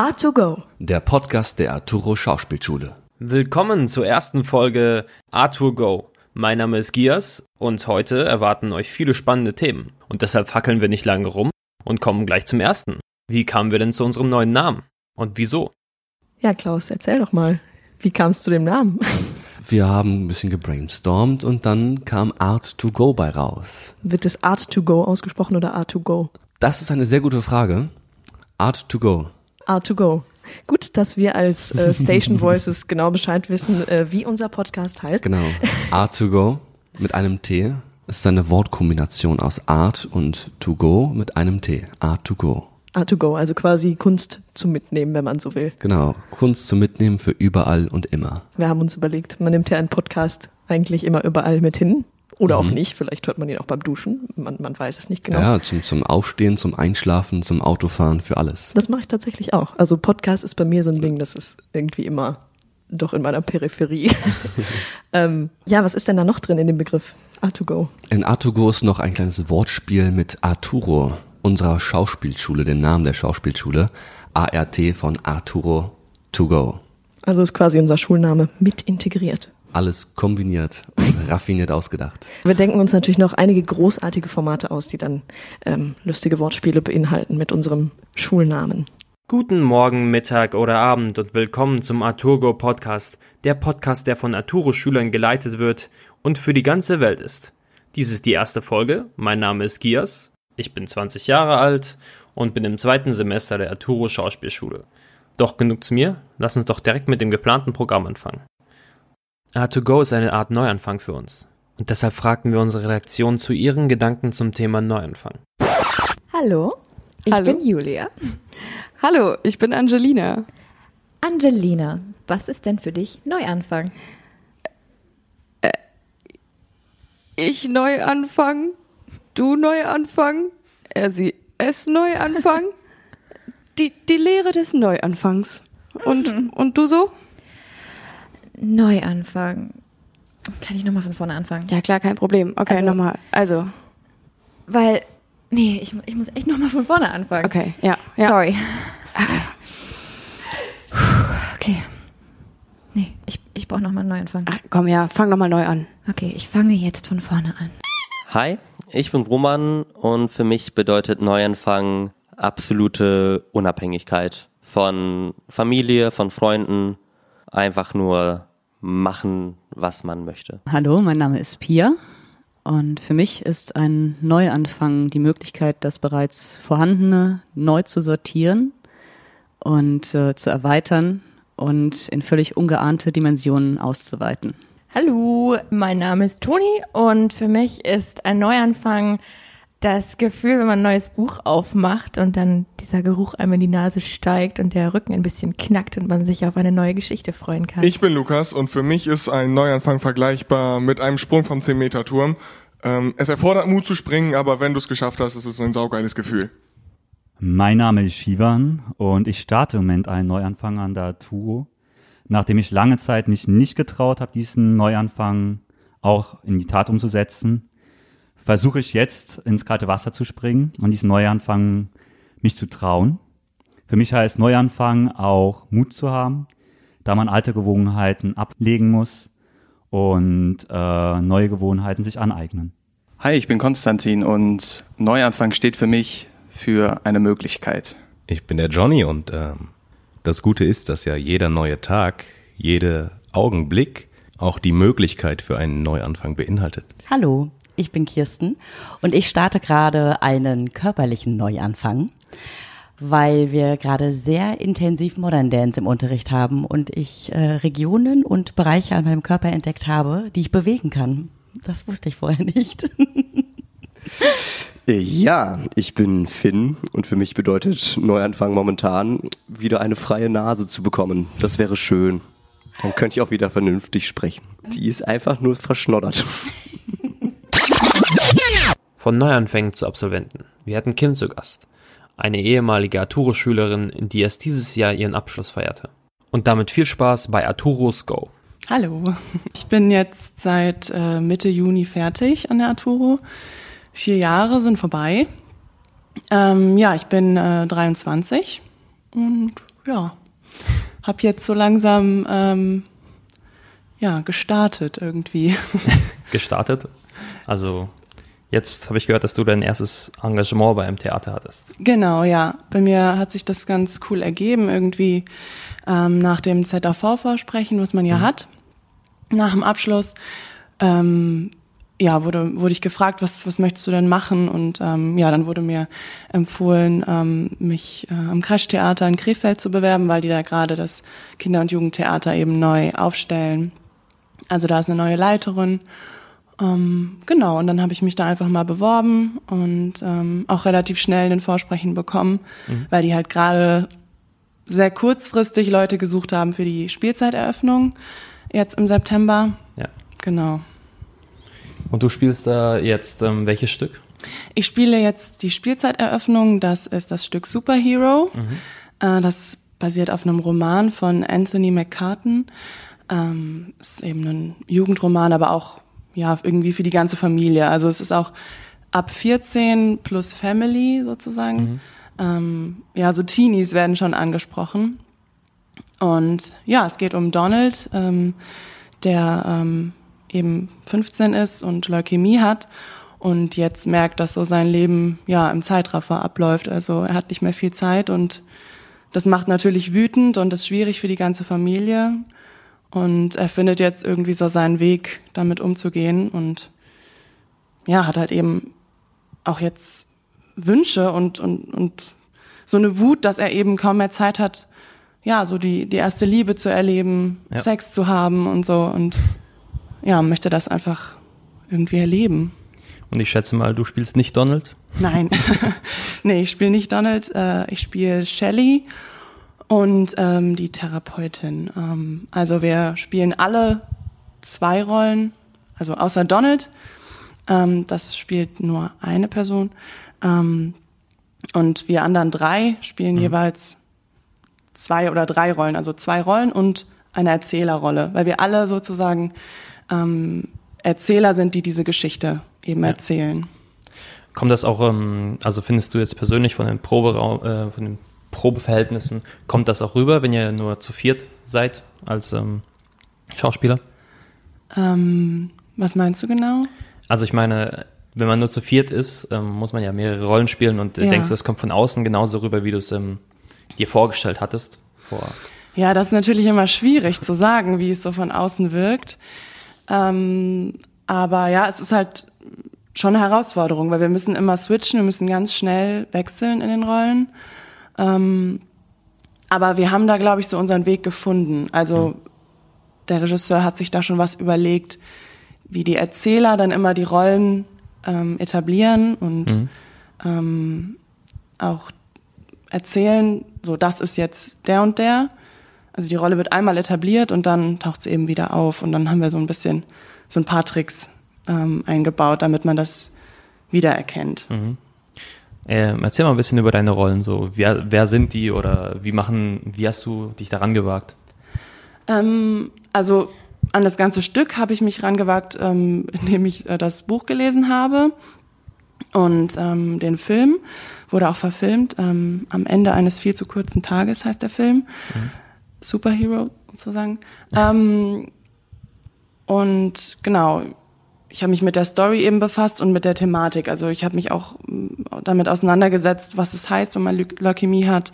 A2Go. Der Podcast der Arturo Schauspielschule. Willkommen zur ersten Folge A2Go. Mein Name ist Gias und heute erwarten euch viele spannende Themen. Und deshalb fackeln wir nicht lange rum und kommen gleich zum ersten. Wie kamen wir denn zu unserem neuen Namen? Und wieso? Ja, Klaus, erzähl doch mal. Wie kam es zu dem Namen? Wir haben ein bisschen gebrainstormt und dann kam Art to Go bei raus. Wird es Art to Go ausgesprochen oder Art to Go? Das ist eine sehr gute Frage. Art to Go. Art to Go. Gut, dass wir als äh, Station Voices genau Bescheid wissen, äh, wie unser Podcast heißt. Genau. Art to Go mit einem T. Es ist eine Wortkombination aus Art und to go mit einem T. Art to Go. Art to Go, also quasi Kunst zum Mitnehmen, wenn man so will. Genau. Kunst zum Mitnehmen für überall und immer. Wir haben uns überlegt, man nimmt ja einen Podcast eigentlich immer überall mit hin. Oder auch nicht, vielleicht hört man ihn auch beim Duschen, man, man weiß es nicht genau. Ja, zum, zum Aufstehen, zum Einschlafen, zum Autofahren, für alles. Das mache ich tatsächlich auch. Also Podcast ist bei mir so ein Ding, das ist irgendwie immer doch in meiner Peripherie. ähm, ja, was ist denn da noch drin in dem Begriff A2Go? In Artugo ist noch ein kleines Wortspiel mit Arturo, unserer Schauspielschule, den Namen der Schauspielschule. ART von Arturo to go. Also ist quasi unser Schulname mit integriert. Alles kombiniert und raffiniert ausgedacht. Wir denken uns natürlich noch einige großartige Formate aus, die dann ähm, lustige Wortspiele beinhalten mit unserem Schulnamen. Guten Morgen, Mittag oder Abend und willkommen zum Arturgo Podcast. Der Podcast, der von Arturo-Schülern geleitet wird und für die ganze Welt ist. Dies ist die erste Folge. Mein Name ist Gias. Ich bin 20 Jahre alt und bin im zweiten Semester der Arturo Schauspielschule. Doch genug zu mir. Lass uns doch direkt mit dem geplanten Programm anfangen. A2Go ist eine Art Neuanfang für uns. Und deshalb fragten wir unsere Redaktion zu ihren Gedanken zum Thema Neuanfang. Hallo, ich Hallo. bin Julia. Hallo, ich bin Angelina. Angelina, was ist denn für dich Neuanfang? Ich neu anfangen, du neu anfangen, er, sie, es neu anfangen. Die, die Lehre des Neuanfangs. Und, und du so? Neuanfang. Kann ich nochmal von vorne anfangen? Ja, klar, kein Problem. Okay, Also- nochmal. Also, Weil, nee, ich, ich muss echt nochmal von vorne anfangen. okay, ja. ja. Sorry. Okay. Nee, ich, ich brauche nochmal einen Neuanfang. Ach, komm, ja, fang nochmal neu an. Okay, ich fange jetzt von vorne an. Hi, ich bin Roman und für mich bedeutet Neuanfang absolute Unabhängigkeit von Familie, von Freunden, einfach nur machen, was man möchte. Hallo, mein Name ist Pia und für mich ist ein Neuanfang die Möglichkeit, das bereits Vorhandene neu zu sortieren und äh, zu erweitern und in völlig ungeahnte Dimensionen auszuweiten. Hallo, mein Name ist Toni und für mich ist ein Neuanfang das Gefühl, wenn man ein neues Buch aufmacht und dann dieser Geruch einem in die Nase steigt und der Rücken ein bisschen knackt und man sich auf eine neue Geschichte freuen kann. Ich bin Lukas und für mich ist ein Neuanfang vergleichbar mit einem Sprung vom 10-Meter-Turm. Ähm, es erfordert Mut zu springen, aber wenn du es geschafft hast, ist es ein saugeiles Gefühl. Mein Name ist Shivan und ich starte im Moment einen Neuanfang an der Arturo. Nachdem ich lange Zeit mich nicht getraut habe, diesen Neuanfang auch in die Tat umzusetzen, versuche ich jetzt ins kalte Wasser zu springen und diesen Neuanfang mich zu trauen. Für mich heißt Neuanfang auch Mut zu haben, da man alte Gewohnheiten ablegen muss und äh, neue Gewohnheiten sich aneignen. Hi, ich bin Konstantin und Neuanfang steht für mich für eine Möglichkeit. Ich bin der Johnny und ähm, das Gute ist, dass ja jeder neue Tag, jeder Augenblick auch die Möglichkeit für einen Neuanfang beinhaltet. Hallo, ich bin Kirsten und ich starte gerade einen körperlichen Neuanfang, weil wir gerade sehr intensiv Modern Dance im Unterricht haben und ich äh, Regionen und Bereiche an meinem Körper entdeckt habe, die ich bewegen kann. Das wusste ich vorher nicht. Ja, ich bin Finn und für mich bedeutet Neuanfang momentan wieder eine freie Nase zu bekommen. Das wäre schön. Dann könnte ich auch wieder vernünftig sprechen. Die ist einfach nur verschnoddert. Von Neuanfängen zu Absolventen. Wir hatten Kim zu Gast. Eine ehemalige Arturo-Schülerin, die erst dieses Jahr ihren Abschluss feierte. Und damit viel Spaß bei Arturos Go. Hallo, ich bin jetzt seit äh, Mitte Juni fertig an der Arturo. Vier Jahre sind vorbei. Ähm, ja, ich bin äh, 23 und ja, habe jetzt so langsam ähm, ja gestartet irgendwie. Gestartet? Also jetzt habe ich gehört, dass du dein erstes Engagement beim Theater hattest. Genau, ja. Bei mir hat sich das ganz cool ergeben, irgendwie ähm, nach dem ZAV-Vorsprechen, was man ja hat, nach dem Abschluss. Ähm, ja, wurde, wurde ich gefragt, was, was möchtest du denn machen? Und ähm, ja, dann wurde mir empfohlen, ähm, mich äh, am Crash-Theater in Krefeld zu bewerben, weil die da gerade das Kinder- und Jugendtheater eben neu aufstellen. Also da ist eine neue Leiterin. Ähm, genau, und dann habe ich mich da einfach mal beworben und ähm, auch relativ schnell den Vorsprechen bekommen, Mhm. weil die halt gerade sehr kurzfristig Leute gesucht haben für die Spielzeiteröffnung jetzt im September. Ja. Genau. Und du spielst da jetzt ähm, welches Stück? Ich spiele jetzt die Spielzeiteröffnung. Das ist das Stück Superhero. Äh, das basiert auf einem Roman von Anthony McCartan. Ähm, ist eben ein Jugendroman, aber auch ja irgendwie für die ganze Familie. Also es ist auch ab 14 plus Family sozusagen. Ähm, ja, so Teenies werden schon angesprochen. Und ja, es geht um Donald, ähm, der ähm, eben 15 ist und Leukämie hat und jetzt merkt, dass so sein Leben ja im Zeitraffer abläuft. Also er hat nicht mehr viel Zeit und das macht natürlich wütend und ist schwierig für die ganze Familie. Und er findet jetzt irgendwie so seinen Weg, damit umzugehen und ja, hat halt eben auch jetzt Wünsche und, und, und so eine Wut, dass er eben kaum mehr Zeit hat, ja, so die, die erste Liebe zu erleben, Ja. Sex zu haben und so und ja, möchte das einfach irgendwie erleben. Und ich schätze mal, du spielst nicht Donald. Nein, nee, ich spiele nicht Donald, äh, ich spiele Shelley und ähm, die Therapeutin. Ähm, also wir spielen alle zwei Rollen, also außer Donald, ähm, das spielt nur eine Person. Ähm, und wir anderen drei spielen jeweils zwei oder drei Rollen, also zwei Rollen und eine Erzählerrolle, weil wir alle sozusagen ähm, Erzähler sind, die diese Geschichte eben erzählen. Kommt das auch, ähm, also findest du jetzt persönlich von den Proberaum, äh, von den Probeverhältnissen, kommt das auch rüber, wenn ihr nur zu viert seid als ähm, Schauspieler? Ähm, was meinst du genau? Also ich meine, wenn man nur zu viert ist, ähm, muss man ja mehrere Rollen spielen und äh, Ja. denkst du, es kommt von außen genauso rüber, wie du es ähm, dir vorgestellt hattest? Vor. Ja, das ist natürlich immer schwierig zu sagen, wie es so von außen wirkt. Ähm, aber ja, es ist halt schon eine Herausforderung, weil wir müssen immer switchen, wir müssen ganz schnell wechseln in den Rollen. Ähm, aber wir haben da, glaube ich, so unseren Weg gefunden. Also der Regisseur hat sich da schon was überlegt, wie die Erzähler dann immer die Rollen ähm, etablieren und Mhm. ähm, auch erzählen, so das ist jetzt der und der. Also die Rolle wird einmal etabliert und dann taucht sie eben wieder auf und dann haben wir so ein bisschen so ein paar Tricks ähm, eingebaut, damit man das wiedererkennt. Mhm. Ähm, erzähl mal ein bisschen über deine Rollen. So, wer, wer sind die oder wie machen, wie hast du dich daran gewagt? Ähm, also an das ganze Stück habe ich mich rangewagt, ähm, indem ich äh, das Buch gelesen habe und ähm, den Film wurde auch verfilmt. Ähm, am Ende eines viel zu kurzen Tages heißt der Film. Superhero sozusagen. Ähm, und genau, ich habe mich mit der Story eben befasst und mit der Thematik. Also ich habe mich auch mm, damit auseinandergesetzt, was es heißt, wenn man Leu- Leukämie hat,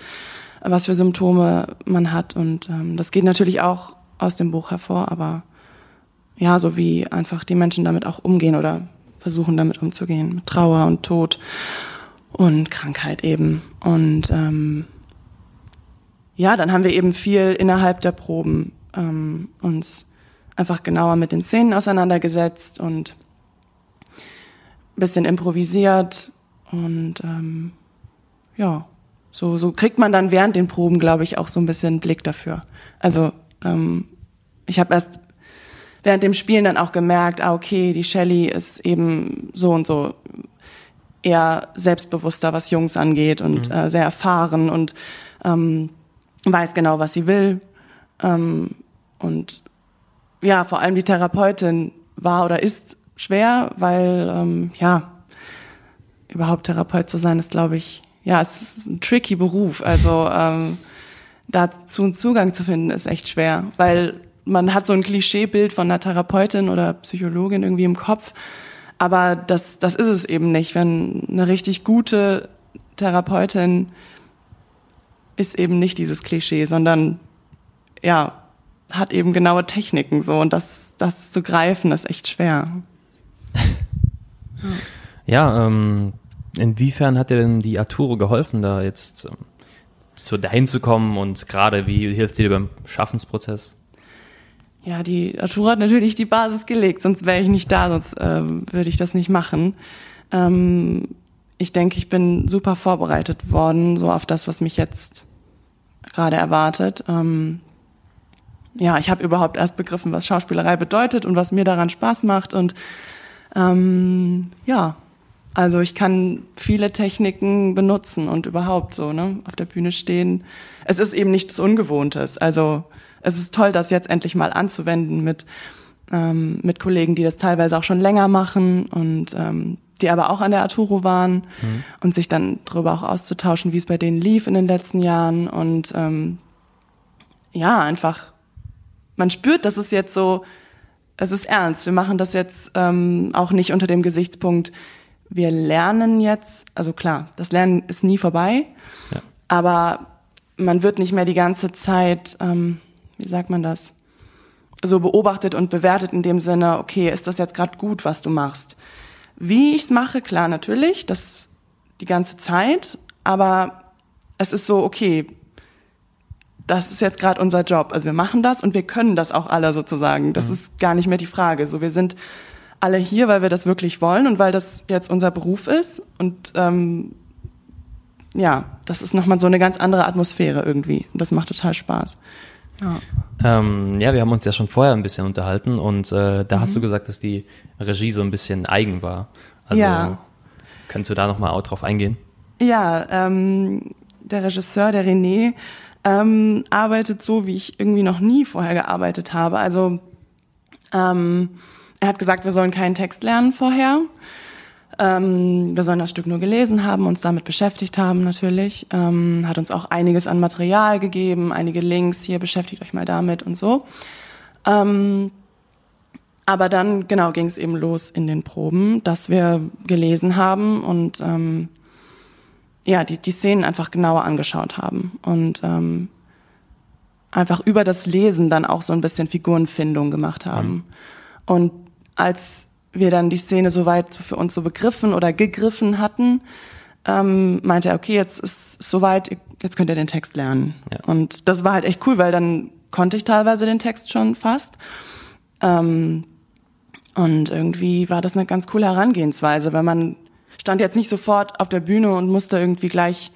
was für Symptome man hat. Und ähm, das geht natürlich auch aus dem Buch hervor, aber ja, so wie einfach die Menschen damit auch umgehen oder versuchen damit umzugehen, mit Trauer und Tod und Krankheit eben. Und ähm, ja, dann haben wir eben viel innerhalb der Proben ähm, uns einfach genauer mit den Szenen auseinandergesetzt und ein bisschen improvisiert und ähm, ja, so, so kriegt man dann während den Proben, glaube ich, auch so ein bisschen Blick dafür. Also ähm, ich habe erst während dem Spielen dann auch gemerkt, ah okay, die Shelley ist eben so und so eher selbstbewusster, was Jungs angeht und äh, sehr erfahren und ähm, weiß genau, was sie will. Ähm, und ja, vor allem die Therapeutin war oder ist schwer, weil ähm, ja, überhaupt Therapeut zu sein, ist, glaube ich, ja, es ist ein tricky Beruf. Also ähm, dazu einen Zugang zu finden, ist echt schwer, weil man hat so ein Klischeebild von einer Therapeutin oder Psychologin irgendwie im Kopf, aber das, das ist es eben nicht. Wenn eine richtig gute Therapeutin ist eben nicht dieses Klischee, sondern ja, hat eben genaue Techniken so und das, das zu greifen ist echt schwer. Ja, ähm, inwiefern hat dir denn die Arturo geholfen, da jetzt ähm, so dahin zu kommen und gerade wie hilft sie dir beim Schaffensprozess? Ja, die Arturo hat natürlich die Basis gelegt, sonst wäre ich nicht da, sonst ähm, würde ich das nicht machen. Ähm, ich denke, ich bin super vorbereitet worden, so auf das, was mich jetzt gerade erwartet. Ähm, ja, ich habe überhaupt erst begriffen, was Schauspielerei bedeutet und was mir daran Spaß macht. Und ähm, ja, also ich kann viele Techniken benutzen und überhaupt so, ne, auf der Bühne stehen. Es ist eben nichts Ungewohntes. Also es ist toll, das jetzt endlich mal anzuwenden mit, ähm, mit Kollegen, die das teilweise auch schon länger machen und ähm, die aber auch an der Arturo waren mhm. und sich dann darüber auch auszutauschen, wie es bei denen lief in den letzten Jahren und ähm, ja, einfach, man spürt, dass es jetzt so, es ist ernst. Wir machen das jetzt ähm, auch nicht unter dem Gesichtspunkt, wir lernen jetzt, also klar, das Lernen ist nie vorbei, ja. aber man wird nicht mehr die ganze Zeit, ähm, wie sagt man das, so beobachtet und bewertet in dem Sinne, okay, ist das jetzt gerade gut, was du machst? Wie ich's mache, klar, natürlich, das die ganze Zeit, aber es ist so, okay, das ist jetzt gerade unser Job. Also wir machen das und wir können das auch alle sozusagen. Das mhm. ist gar nicht mehr die Frage. So, wir sind alle hier, weil wir das wirklich wollen und weil das jetzt unser Beruf ist. Und ähm, ja, das ist nochmal so eine ganz andere Atmosphäre irgendwie. Und das macht total Spaß. Ja. Ähm, ja, wir haben uns ja schon vorher ein bisschen unterhalten und äh, da mhm. hast du gesagt, dass die Regie so ein bisschen eigen war. Also ja. könntest du da nochmal drauf eingehen? Ja, ähm, der Regisseur, der René, ähm, arbeitet so, wie ich irgendwie noch nie vorher gearbeitet habe. Also ähm, er hat gesagt, wir sollen keinen Text lernen vorher. Ähm, wir sollen das Stück nur gelesen haben, uns damit beschäftigt haben natürlich. Ähm, hat uns auch einiges an Material gegeben, einige Links, hier beschäftigt euch mal damit und so. Ähm, aber dann, genau, ging es eben los in den Proben, dass wir gelesen haben und ähm, ja, die, die Szenen einfach genauer angeschaut haben und ähm, einfach über das Lesen dann auch so ein bisschen Figurenfindung gemacht haben. Mhm. Und als wir dann die Szene soweit für uns so begriffen oder gegriffen hatten, ähm, meinte er, okay, jetzt ist es soweit, jetzt könnt ihr den Text lernen. Ja. Und das war halt echt cool, weil dann konnte ich teilweise den Text schon fast. Ähm, und irgendwie war das eine ganz coole Herangehensweise, weil man stand jetzt nicht sofort auf der Bühne und musste irgendwie gleich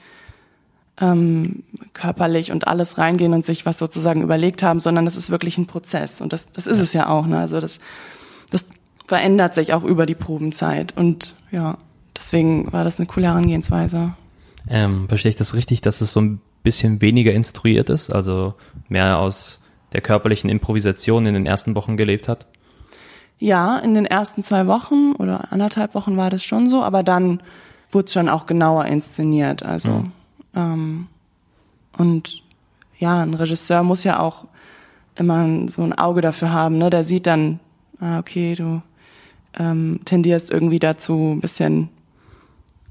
ähm, körperlich und alles reingehen und sich was sozusagen überlegt haben, sondern das ist wirklich ein Prozess. Und das, das ist es ja auch. Ne? Also das, das verändert sich auch über die Probenzeit. Und ja, deswegen war das eine coole Herangehensweise. Ähm, verstehe ich das richtig, dass es so ein bisschen weniger instruiert ist, also mehr aus der körperlichen Improvisation in den ersten Wochen gelebt hat? Ja, in den ersten zwei Wochen oder anderthalb Wochen war das schon so, aber dann wurde es schon auch genauer inszeniert. Also mhm. ähm, und ja, ein Regisseur muss ja auch immer so ein Auge dafür haben, ne? Der sieht dann, ah, okay, du ähm, tendierst irgendwie dazu, ein bisschen,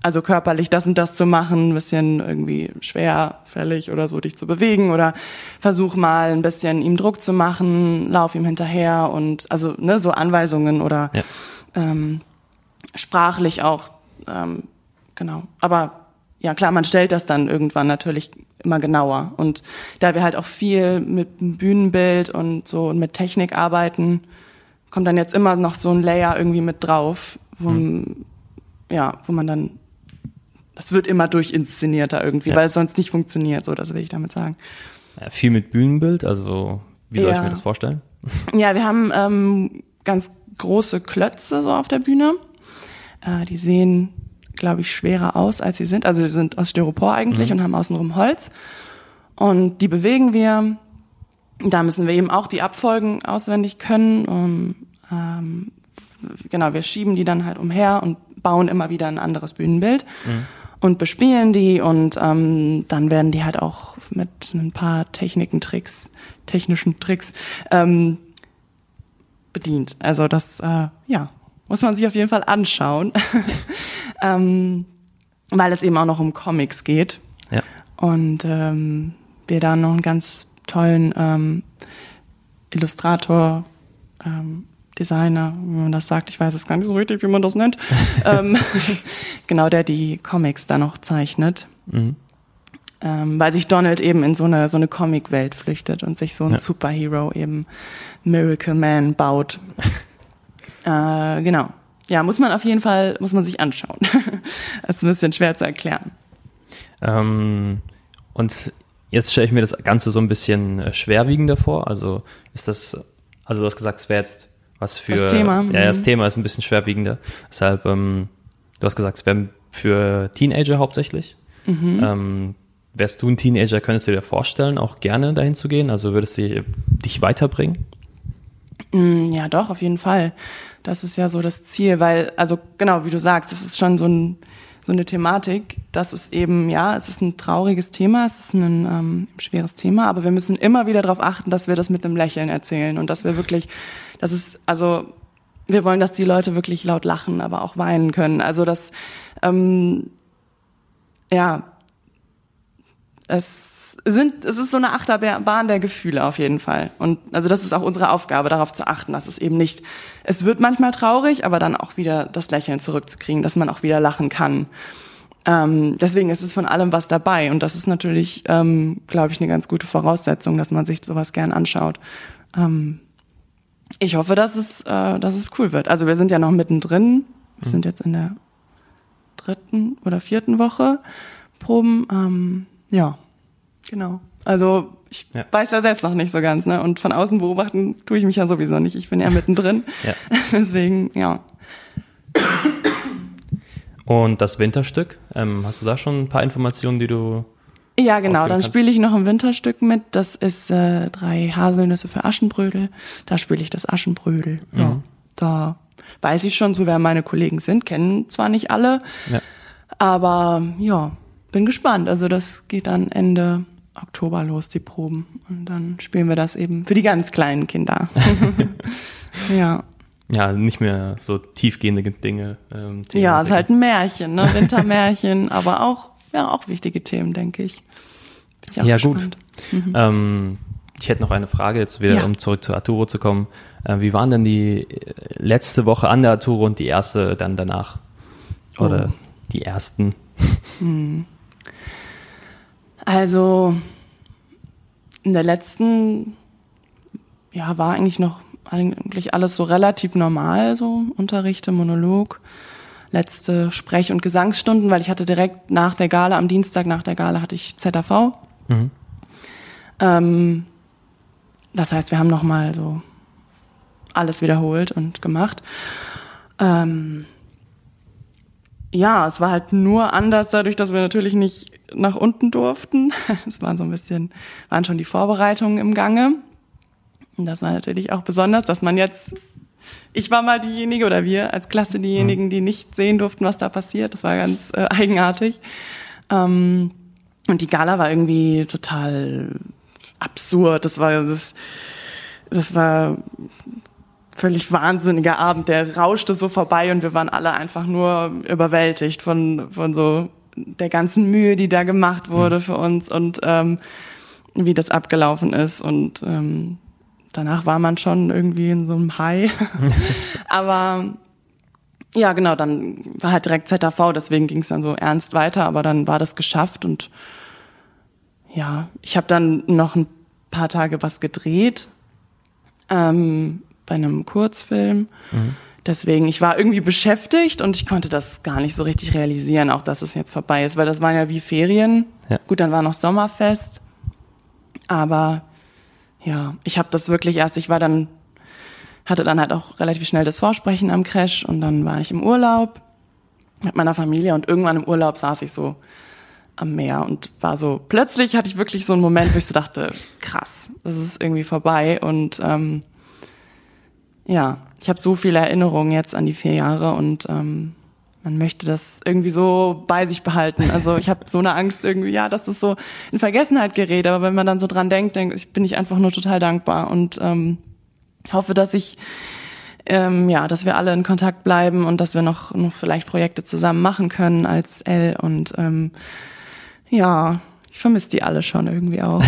also körperlich das und das zu machen, ein bisschen irgendwie schwerfällig oder so dich zu bewegen oder versuch mal ein bisschen ihm Druck zu machen, lauf ihm hinterher und also ne, so Anweisungen oder ja. ähm, sprachlich auch, ähm, genau. Aber ja klar, man stellt das dann irgendwann natürlich immer genauer. Und da wir halt auch viel mit Bühnenbild und so und mit Technik arbeiten, kommt dann jetzt immer noch so ein Layer irgendwie mit drauf, wo, hm. ja, wo man dann, das wird immer durchinszenierter irgendwie, ja. weil es sonst nicht funktioniert, so das will ich damit sagen. Ja, viel mit Bühnenbild, also wie soll ja. ich mir das vorstellen? Ja, wir haben ähm, ganz große Klötze so auf der Bühne. Äh, die sehen, glaube ich, schwerer aus, als sie sind. Also sie sind aus Styropor eigentlich mhm. und haben außenrum Holz. Und die bewegen wir da müssen wir eben auch die Abfolgen auswendig können. Und, ähm, genau, wir schieben die dann halt umher und bauen immer wieder ein anderes Bühnenbild. Mhm. Und bespielen die und ähm, dann werden die halt auch mit ein paar Techniken, Tricks, technischen Tricks ähm, bedient. Also das, äh, ja, muss man sich auf jeden Fall anschauen, ähm, weil es eben auch noch um Comics geht. Ja. Und ähm, wir da noch einen ganz tollen ähm, Illustrator, ähm, Designer, wie man das sagt, ich weiß es gar nicht so richtig, wie man das nennt, ähm, genau, der die Comics da noch zeichnet. Mhm. Ähm, weil sich Donald eben in so eine, so eine Comic-Welt flüchtet und sich so ein Ja. Superhero eben Miracle Man baut. äh, genau. Ja, muss man auf jeden Fall, muss man sich anschauen. das ist ein bisschen schwer zu erklären. Ähm, und jetzt stelle ich mir das Ganze so ein bisschen äh, schwerwiegender vor. Also ist das, also du hast gesagt, es wäre jetzt was für Das Thema, Ja, das mhm. Thema ist ein bisschen schwerwiegender. Deshalb, ähm, du hast gesagt, es wäre für Teenager hauptsächlich. Mhm. Ähm, wärst du ein Teenager, könntest du dir vorstellen, auch gerne dahin zu gehen? Also würdest du dich weiterbringen? Mm, Ja, doch, auf jeden Fall. Das ist ja so das Ziel, weil, also genau, wie du sagst, das ist schon so, ein, so eine Thematik, das ist eben, ja, es ist ein trauriges Thema, es ist ein ähm, schweres Thema, aber wir müssen immer wieder darauf achten, dass wir das mit einem Lächeln erzählen und dass wir wirklich, das ist, also wir wollen, dass die Leute wirklich laut lachen, aber auch weinen können. Also das, ähm, ja, es sind, es ist so eine Achterbahn der Gefühle auf jeden Fall. Und also das ist auch unsere Aufgabe, darauf zu achten, dass es eben nicht, es wird manchmal traurig, aber dann auch wieder das Lächeln zurückzukriegen, dass man auch wieder lachen kann. Ähm, deswegen ist es von allem was dabei. Und das ist natürlich, ähm, glaube ich, eine ganz gute Voraussetzung, dass man sich sowas gern anschaut. Ähm, ich hoffe, dass es, äh, dass es cool wird. Also wir sind ja noch mittendrin. Wir sind jetzt in der dritten oder vierten Woche Proben. Ähm, ja, genau. Also ich Ja. weiß ja selbst noch nicht so ganz, ne? Und von außen beobachten tue ich mich ja sowieso nicht. Ich bin ja mittendrin. Ja. Deswegen, ja. Und das Winterstück, ähm, hast du da schon ein paar Informationen, die du Ja, genau. Dann spiele ich noch ein Winterstück mit. Das ist äh, drei Haselnüsse für Aschenbrödel. Da spiele ich das Aschenbrödel. Ja. Mhm. Da weiß ich schon, so wer meine Kollegen sind. Kennen zwar nicht alle, Ja. aber ja, bin gespannt. Also das geht dann Ende Oktober los, die Proben. Und dann spielen wir das eben für die ganz kleinen Kinder. ja. ja nicht mehr so tiefgehende Dinge. Ähm, Themen Ja, es ist halt ein Märchen, ne? Wintermärchen, aber auch, ja, auch wichtige Themen, denke ich. Ich ja, gespannt. gut. Mhm. Ähm, ich hätte noch eine Frage, jetzt wieder, Ja. um zurück zu Arturo zu kommen. Äh, wie waren denn die äh, letzte Woche an der Arturo und die erste dann danach? Oder Oh. die ersten? Hm. Also in der letzten, ja, war eigentlich noch eigentlich alles so relativ normal, so Unterrichte, Monolog, letzte Sprech- und Gesangsstunden, weil ich hatte direkt nach der Gala, am Dienstag nach der Gala hatte ich ZAV. Mhm. Ähm, das heißt, wir haben nochmal so alles wiederholt und gemacht. Ähm, ja, es war halt nur anders dadurch, dass wir natürlich nicht nach unten durften. Es waren so ein bisschen, waren schon die Vorbereitungen im Gange. Und das war natürlich auch besonders, dass man jetzt, ich war mal diejenige oder wir als Klasse diejenigen, die nicht sehen durften, was da passiert. Das war ganz äh, eigenartig. Ähm, und die Gala war irgendwie total absurd. Das war, das, das war völlig wahnsinniger Abend. Der rauschte so vorbei und wir waren alle einfach nur überwältigt von, von so der ganzen Mühe, die da gemacht wurde für uns und ähm, wie das abgelaufen ist. Und ähm, danach war man schon irgendwie in so einem High. aber ja, genau, dann war halt direkt ZAV, deswegen ging es dann so ernst weiter, aber dann war das geschafft und ja, ich habe dann noch ein paar Tage was gedreht ähm, bei einem Kurzfilm. Mhm. Deswegen, ich war irgendwie beschäftigt und ich konnte das gar nicht so richtig realisieren, auch dass es jetzt vorbei ist, weil das waren ja wie Ferien. Ja. Gut, dann war noch Sommerfest. Aber ja, ich habe das wirklich erst, ich war dann, hatte dann halt auch relativ schnell das Vorsprechen am Crash und dann war ich im Urlaub mit meiner Familie und irgendwann im Urlaub saß ich so am Meer und war so, plötzlich hatte ich wirklich so einen Moment, wo ich so dachte, krass, das ist irgendwie vorbei und ähm, ja, ich habe so viele Erinnerungen jetzt an die vier Jahre und ähm, man möchte das irgendwie so bei sich behalten. Also ich habe so eine Angst irgendwie, ja, dass das so in Vergessenheit gerät. Aber wenn man dann so dran denkt, denk, ich, bin ich einfach nur total dankbar und ähm, hoffe, dass ich ähm, ja, dass wir alle in Kontakt bleiben und dass wir noch, noch vielleicht Projekte zusammen machen können als L und ähm, ja, ich vermisse die alle schon irgendwie auch.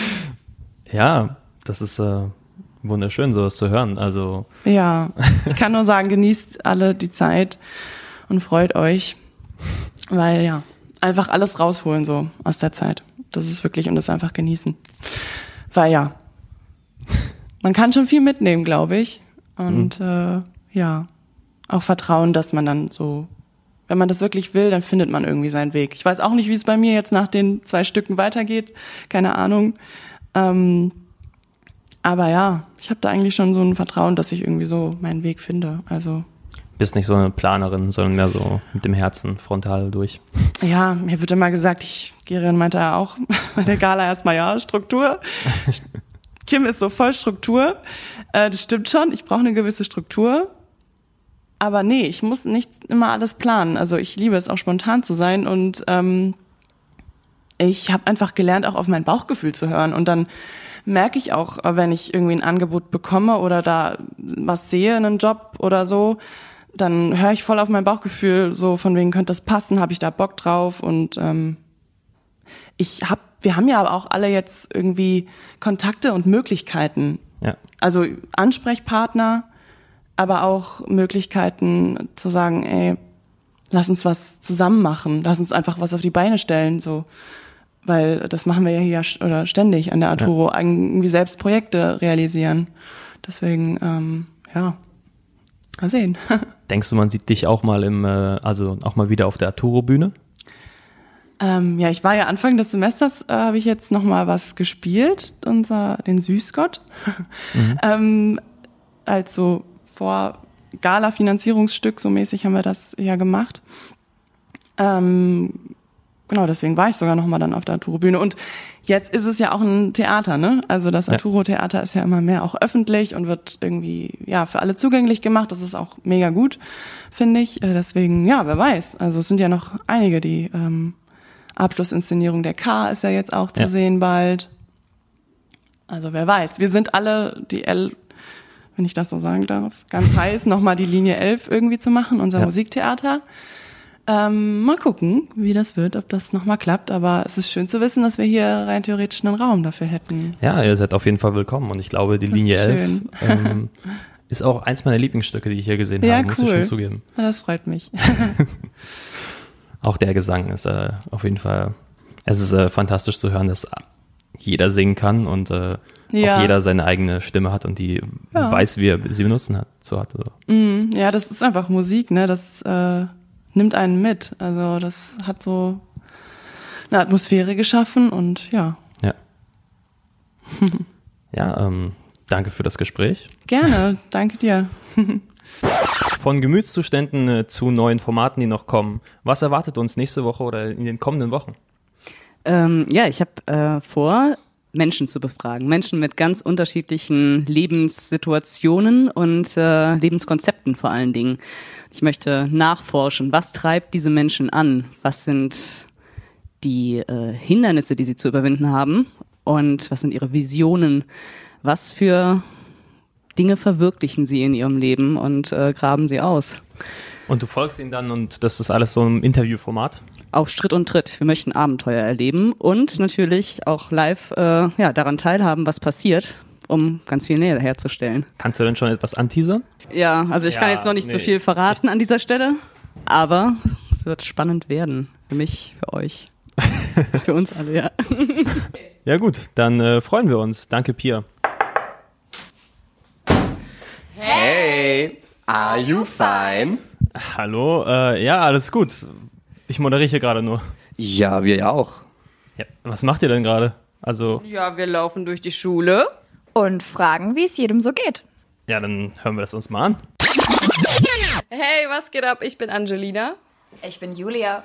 ja, das ist äh, wunderschön, sowas zu hören. Also ja, ich kann nur sagen, genießt alle die Zeit und freut euch, weil ja einfach alles rausholen so aus der Zeit. Das ist wirklich und das einfach genießen, weil ja man kann schon viel mitnehmen, glaube ich, und mhm. äh, ja auch vertrauen, dass man dann so wenn man das wirklich will, dann findet man irgendwie seinen Weg. Ich weiß auch nicht, wie es bei mir jetzt nach den zwei Stücken weitergeht. Keine Ahnung. Ähm, aber ja, ich habe da eigentlich schon so ein Vertrauen, dass ich irgendwie so meinen Weg finde. Also bist nicht so eine Planerin, sondern mehr so mit dem Herzen frontal durch. Ja, mir wird immer gesagt, ich, Gerin meinte ja auch bei der Gala erstmal, ja, Struktur. Kim ist so voll Struktur. Äh, das stimmt schon, ich brauche eine gewisse Struktur. Aber nee, ich muss nicht immer alles planen. Also ich liebe es auch spontan zu sein und ähm, ich habe einfach gelernt, auch auf mein Bauchgefühl zu hören. Und dann merke ich auch, wenn ich irgendwie ein Angebot bekomme oder da was sehe, einen Job oder so, dann höre ich voll auf mein Bauchgefühl, so von wegen könnte das passen, habe ich da Bock drauf und ähm, ich habe, wir haben ja aber auch alle jetzt irgendwie Kontakte und Möglichkeiten. Ja. Also Ansprechpartner, aber auch Möglichkeiten zu sagen, ey, lass uns was zusammen machen, lass uns einfach was auf die Beine stellen, so weil das machen wir ja hier oder ständig an der Arturo, ja. irgendwie selbst Projekte realisieren. Deswegen, ähm, ja, mal sehen. Denkst du, man sieht dich auch mal im, äh, also auch mal wieder auf der Arturo-Bühne? Ähm, ja, ich war ja Anfang des Semesters, äh, habe ich jetzt noch mal was gespielt, unser, den Süßgott. Mhm. ähm, also vor Gala-Finanzierungsstück, so mäßig haben wir das ja gemacht. Ähm, genau, deswegen war ich sogar noch mal dann auf der Arturo-Bühne. Und jetzt ist es ja auch ein Theater, ne? Also das Arturo-Theater ist ja immer mehr auch öffentlich und wird irgendwie ja für alle zugänglich gemacht. Das ist auch mega gut, finde ich. Äh, deswegen, ja, wer weiß. Also es sind ja noch einige, die ähm, Abschlussinszenierung der K ist ja jetzt auch zu ja. sehen bald. Also wer weiß. Wir sind alle die L wenn ich das so sagen darf, ganz heiß, nochmal die Linie 11 irgendwie zu machen, unser ja. Musiktheater. Ähm, mal gucken, wie das wird, ob das nochmal klappt. Aber es ist schön zu wissen, dass wir hier rein theoretisch einen Raum dafür hätten. Ja, ihr seid auf jeden Fall willkommen. Und ich glaube, die das Linie ist 11 ähm, ist auch eins meiner Lieblingsstücke, die ich hier gesehen ja, habe, muss cool. ich schon zugeben. Ja, das freut mich. auch der Gesang ist äh, auf jeden Fall, es ist äh, fantastisch zu hören, dass jeder singen kann und äh, ja. auch jeder seine eigene Stimme hat und die weiß, wie er sie benutzen hat. So hat also. mm, ja, das ist einfach Musik, ne? Das äh, nimmt einen mit. Also das hat so eine Atmosphäre geschaffen und ja. Ja. ja, ähm, danke für das Gespräch. Gerne, danke dir. Von Gemütszuständen äh, zu neuen Formaten, die noch kommen. Was erwartet uns nächste Woche oder in den kommenden Wochen? Ähm, ja, ich habe äh, vor, Menschen zu befragen. Menschen mit ganz unterschiedlichen Lebenssituationen und äh, Lebenskonzepten vor allen Dingen. Ich möchte nachforschen, was treibt diese Menschen an? Was sind die äh, Hindernisse, die sie zu überwinden haben? Und was sind ihre Visionen? Was für Dinge verwirklichen sie in ihrem Leben und äh, graben sie aus? Und du folgst ihnen dann und das ist alles so im Interviewformat? Auf Schritt und Tritt. Wir möchten Abenteuer erleben und natürlich auch live äh, ja, daran teilhaben, was passiert, um ganz viel Nähe herzustellen. Kannst du denn schon etwas anteasern? Ja, also ich ja, kann jetzt noch nicht nee. so viel verraten an dieser Stelle, aber es wird spannend werden. Für mich, für euch. für uns alle, ja. ja gut, dann äh, freuen wir uns. Danke, Pia. Hey, are you fine? Hallo, äh, ja, alles gut. Ich moderiere hier gerade nur. Ja, wir ja auch. Ja, was macht ihr denn gerade? Also. Ja, wir laufen durch die Schule und fragen, wie es jedem so geht. Ja, dann hören wir das uns mal an. Hey, was geht ab? Ich bin Angelina. Ich bin Julia.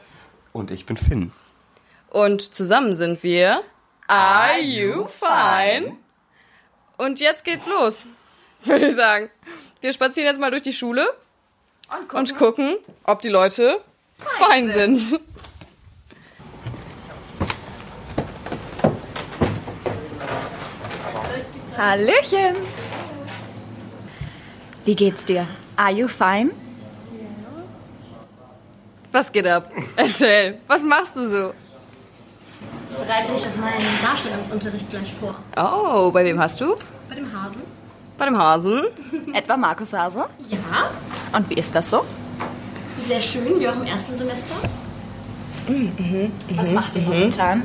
Und ich bin Finn. Und zusammen sind wir Are You Fine? Und jetzt geht's los, würde ich sagen. Wir spazieren jetzt mal durch die Schule und gucken, ob die Leute fein, sind. Hallöchen. Wie geht's dir? Are you fine? Was geht ab? Erzähl, was machst du so? Ich bereite mich auf meinen Darstellungsunterricht gleich vor. Oh, bei wem hast du? Bei dem Hasen. Bei dem Hasen? Etwa Markus Hase? Ja. Und wie ist das so? Sehr schön, wie auch im ersten Semester. Mhm, Was macht ihr mhm. momentan?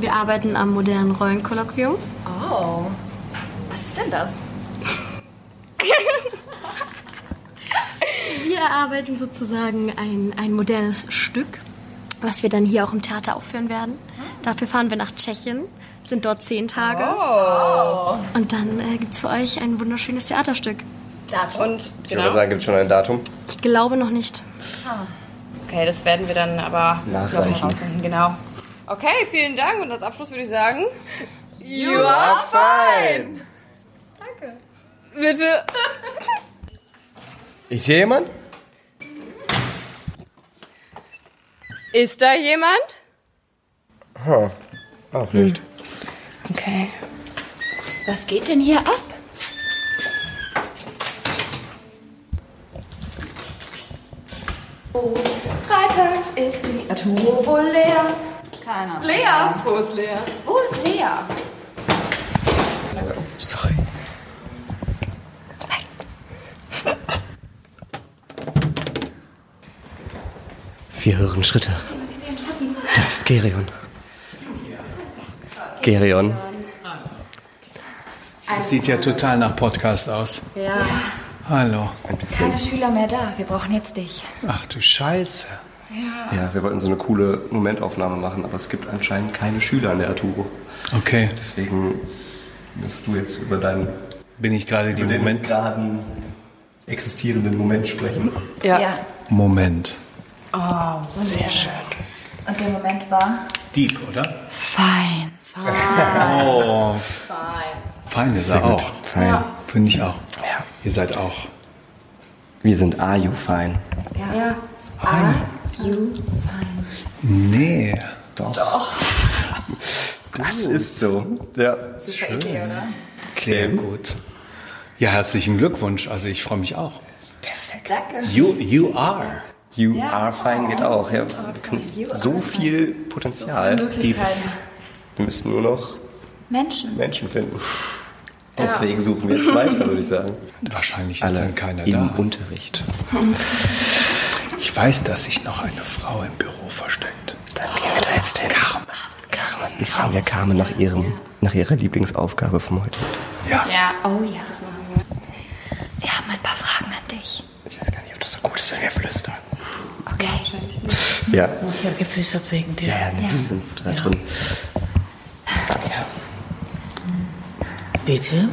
Wir arbeiten am modernen Rollenkolloquium. Oh. Was ist denn das? Wir erarbeiten sozusagen ein, ein modernes Stück, was wir dann hier auch im Theater aufführen werden. Dafür fahren wir nach Tschechien, sind dort zehn Tage. Oh. Und dann äh, gibt es für euch ein wunderschönes Theaterstück. Und Ich würde sagen, gibt es schon ein Datum? Ich glaube noch nicht. Okay, das werden wir dann aber noch Nachreichen. rausfinden, genau. Okay, vielen Dank und als Abschluss würde ich sagen, You are fine. Danke. Bitte. Ist hier jemand? Ist da jemand? Ha, auch nicht. Okay. Was geht denn hier ab? Oh, freitags ist die Arturo wohl leer. Keiner. Lea, wo ist Lea? Wo ist Lea? Sorry. Wir hören Schritte. Da ist Gerion. Gerion. Das sieht ja total nach Podcast aus. Ja. Hallo. Ein bisschen. Keine Schüler mehr da. Wir brauchen jetzt dich. Ach du Scheiße. Ja. Ja, wir wollten so eine coole Momentaufnahme machen, aber es gibt anscheinend keine Schüler an der Arturo. Okay. Deswegen müsst du jetzt über deinen Bin ich gerade die Moment? geraden existierenden Moment sprechen. Ja. ja. Moment. Oh, sehr schön. Und der Moment war? Deep, oder? Fein. Oh. Fein ist Sehr er gut. auch. Fein. Ja. Finde ich auch. Ja. Ihr seid auch. Wir sind Are You Fine? Ja. Are you fine? Nee. Doch. Das ist so. Ja. Super Idee, oder? Sehr gut. Ja, herzlichen Glückwunsch. Also ich freue mich auch. Danke. You, you are. You Ja. are fine geht auch. Ja. So viel Potenzial. Möglichkeiten. Wir müssen nur noch Menschen. Menschen finden. Deswegen suchen wir jetzt weiter, würde ich sagen. Wahrscheinlich ist Alle dann keiner im da. Unterricht. Ich weiß, dass sich noch eine Frau im Büro versteckt. Dann gehen wir da jetzt hin. Carmen. Carmen. Dann fragen wir Carmen nach, ihrem, nach ihrer Lieblingsaufgabe vom heutigen Tag. Ja. Ja. Oh ja. Das machen wir. Wir haben ein paar Fragen an dich. Ich weiß gar nicht, ob das so gut ist, wenn wir flüstern. Okay. Ja. Ich habe geflüstert wegen dir. Ja, ja, nee, die sind da drin. Bitte?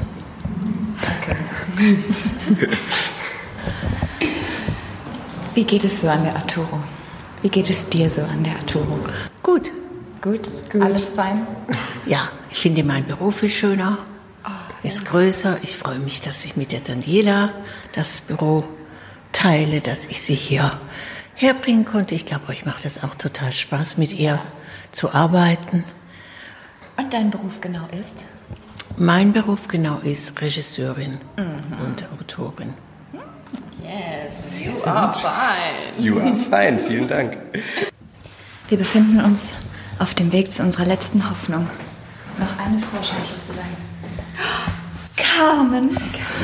Wie geht es so an der Arturo? Wie geht es dir so an der Arturo? Gut. Gut? Alles fein? Ja, ich finde mein Büro viel schöner. Ist größer. Ich freue mich, dass ich mit der Daniela das Büro teile, dass ich sie hier herbringen konnte. Ich glaube, euch macht es auch total Spaß, mit ihr zu arbeiten. Und dein Beruf genau ist? Mein Beruf genau ist Regisseurin Mhm. und Autorin. Yes, you are fine. You are fine, vielen Dank. Wir befinden uns auf dem Weg zu unserer letzten Hoffnung, noch eine Frau Scheichel zu sein. Carmen,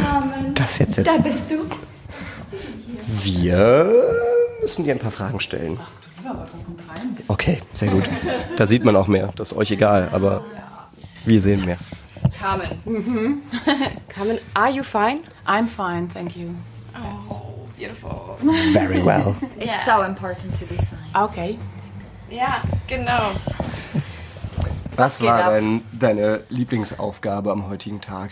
Carmen. Das jetzt jetzt- Da bist du. Wir müssen dir ein paar Fragen stellen. Okay, sehr gut. Da sieht man auch mehr. Das ist euch egal, aber wir sehen mehr. Carmen. Mhm. Carmen, are you fine? I'm fine, thank you. Oh, beautiful. Very well. It's so important to be fine. Okay. Ja, genau. Was geht war dein, deine Lieblingsaufgabe am heutigen Tag?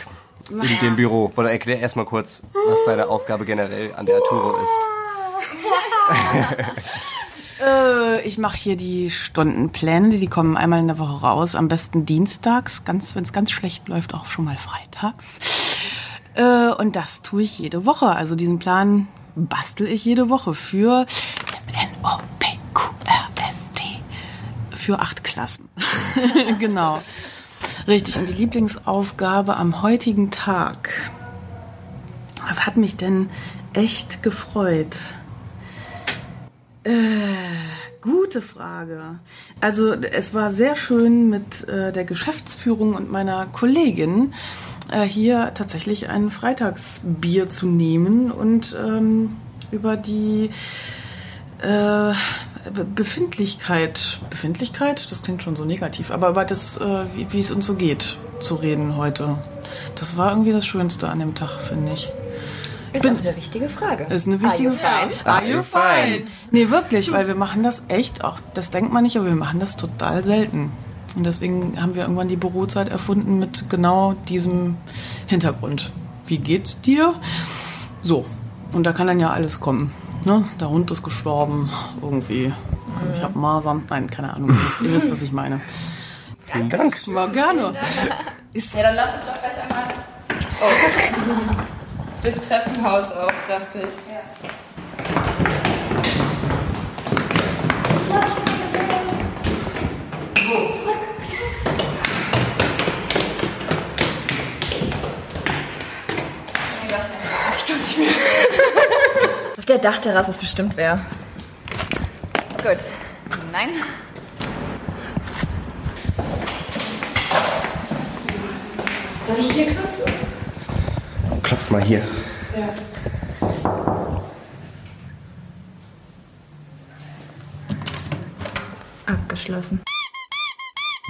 In dem Büro. Oder erklär erstmal kurz, was deine Aufgabe generell an der Arturo ist. Äh, ich mache hier die Stundenpläne, die kommen einmal in der Woche raus, am besten dienstags, ganz, wenn es ganz schlecht läuft, auch schon mal freitags. Äh, und das tue ich jede Woche. Also diesen Plan bastel ich jede Woche für N-O-P-Q-R-S-T. Für acht Klassen. genau. Richtig. Und die Lieblingsaufgabe am heutigen Tag. Was hat mich denn echt gefreut? Äh, gute Frage. Also es war sehr schön mit äh, der Geschäftsführung und meiner Kollegin äh, hier tatsächlich ein Freitagsbier zu nehmen und ähm, über die äh, Be- Befindlichkeit, Befindlichkeit, das klingt schon so negativ, aber über das, äh, wie es uns so geht, zu reden heute. Das war irgendwie das Schönste an dem Tag, finde ich. Ist auch eine wichtige Frage. Ist eine wichtige Are you Frage. fine? Are you fine? Nee, wirklich, weil wir machen das echt, auch das denkt man nicht, aber wir machen das total selten. Und deswegen haben wir irgendwann die Bürozeit erfunden mit genau diesem Hintergrund. Wie geht's dir? So. Und da kann dann ja alles kommen. Ne? Der Hund ist gestorben, irgendwie. Ich habe Masern. Nein, keine Ahnung. Ihr wisst, was ich meine. Vielen Dank. War gerne. Ja, dann lass uns doch gleich einmal. Oh. Das Treppenhaus auch, dachte ich. Ich kann nicht mehr. Auf der Dachterrasse ist bestimmt wer. Gut. Nein. Soll ich hier klopfen? Mal hier. Ja. Abgeschlossen.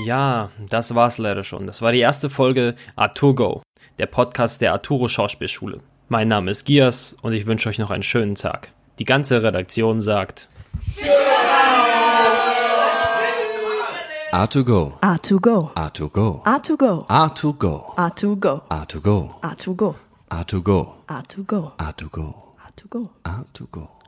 Ja, das war's leider schon. Das war die erste Folge Arturgo, der Podcast der Arturo Schauspielschule. Mein Name ist Gias und ich wünsche euch noch einen schönen Tag. Die ganze Redaktion sagt A to go. A to go. A to go. A to go. A to go.